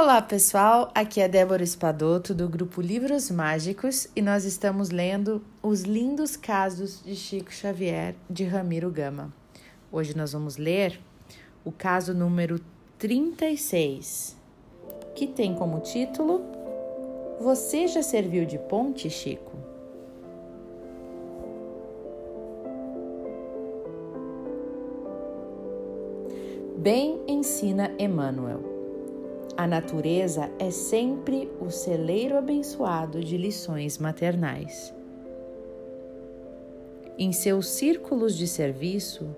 Olá pessoal, aqui é Débora Espadoto do grupo Livros Mágicos e nós estamos lendo Os Lindos Casos de Chico Xavier de Ramiro Gama. Hoje nós vamos ler o caso número 36, que tem como título Você já serviu de ponte, Chico? Bem ensina Emmanuel. A natureza é sempre o celeiro abençoado de lições maternais. Em seus círculos de serviço,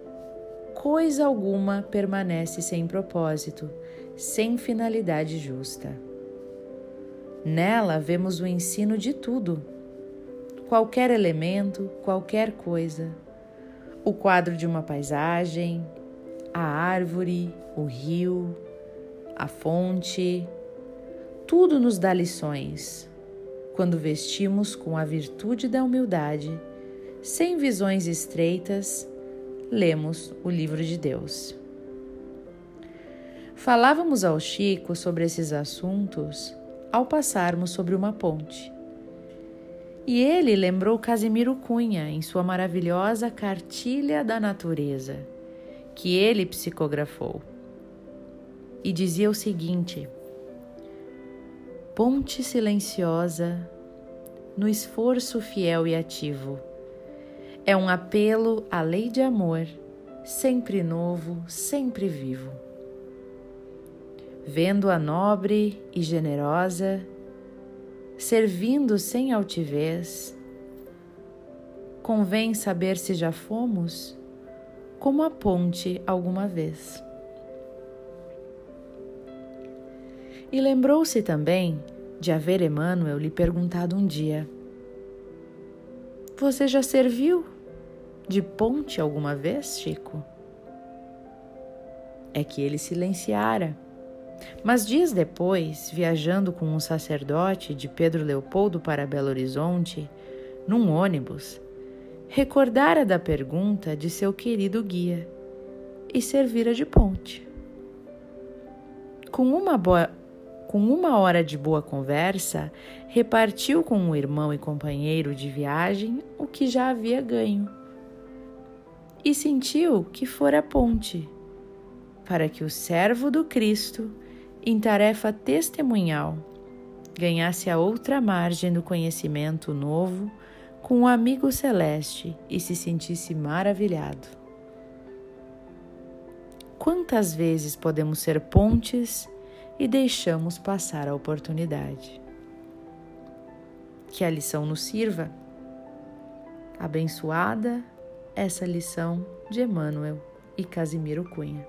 coisa alguma permanece sem propósito, sem finalidade justa. Nela vemos o ensino de tudo, qualquer elemento, qualquer coisa. O quadro de uma paisagem, a árvore, o rio, a fonte, tudo nos dá lições quando vestimos com a virtude da humildade, sem visões estreitas, lemos o livro de Deus. Falávamos ao Chico sobre esses assuntos ao passarmos sobre uma ponte. E ele lembrou Casimiro Cunha em sua maravilhosa Cartilha da Natureza, que ele psicografou e dizia o seguinte: Ponte silenciosa no esforço fiel e ativo. É um apelo à lei de amor, sempre novo, sempre vivo. Vendo a nobre e generosa, servindo sem altivez, convém saber se já fomos como a ponte alguma vez. E lembrou-se também de haver Emmanuel lhe perguntado um dia: Você já serviu de ponte alguma vez, Chico? É que ele silenciara. Mas dias depois, viajando com um sacerdote de Pedro Leopoldo para Belo Horizonte, num ônibus, recordara da pergunta de seu querido guia e servira de ponte. Com uma boa com uma hora de boa conversa, repartiu com o irmão e companheiro de viagem o que já havia ganho. E sentiu que fora ponte, para que o servo do Cristo, em tarefa testemunhal, ganhasse a outra margem do conhecimento novo com o amigo celeste e se sentisse maravilhado. Quantas vezes podemos ser pontes e deixamos passar a oportunidade. Que a lição nos sirva. Abençoada essa lição de Emmanuel e Casimiro Cunha.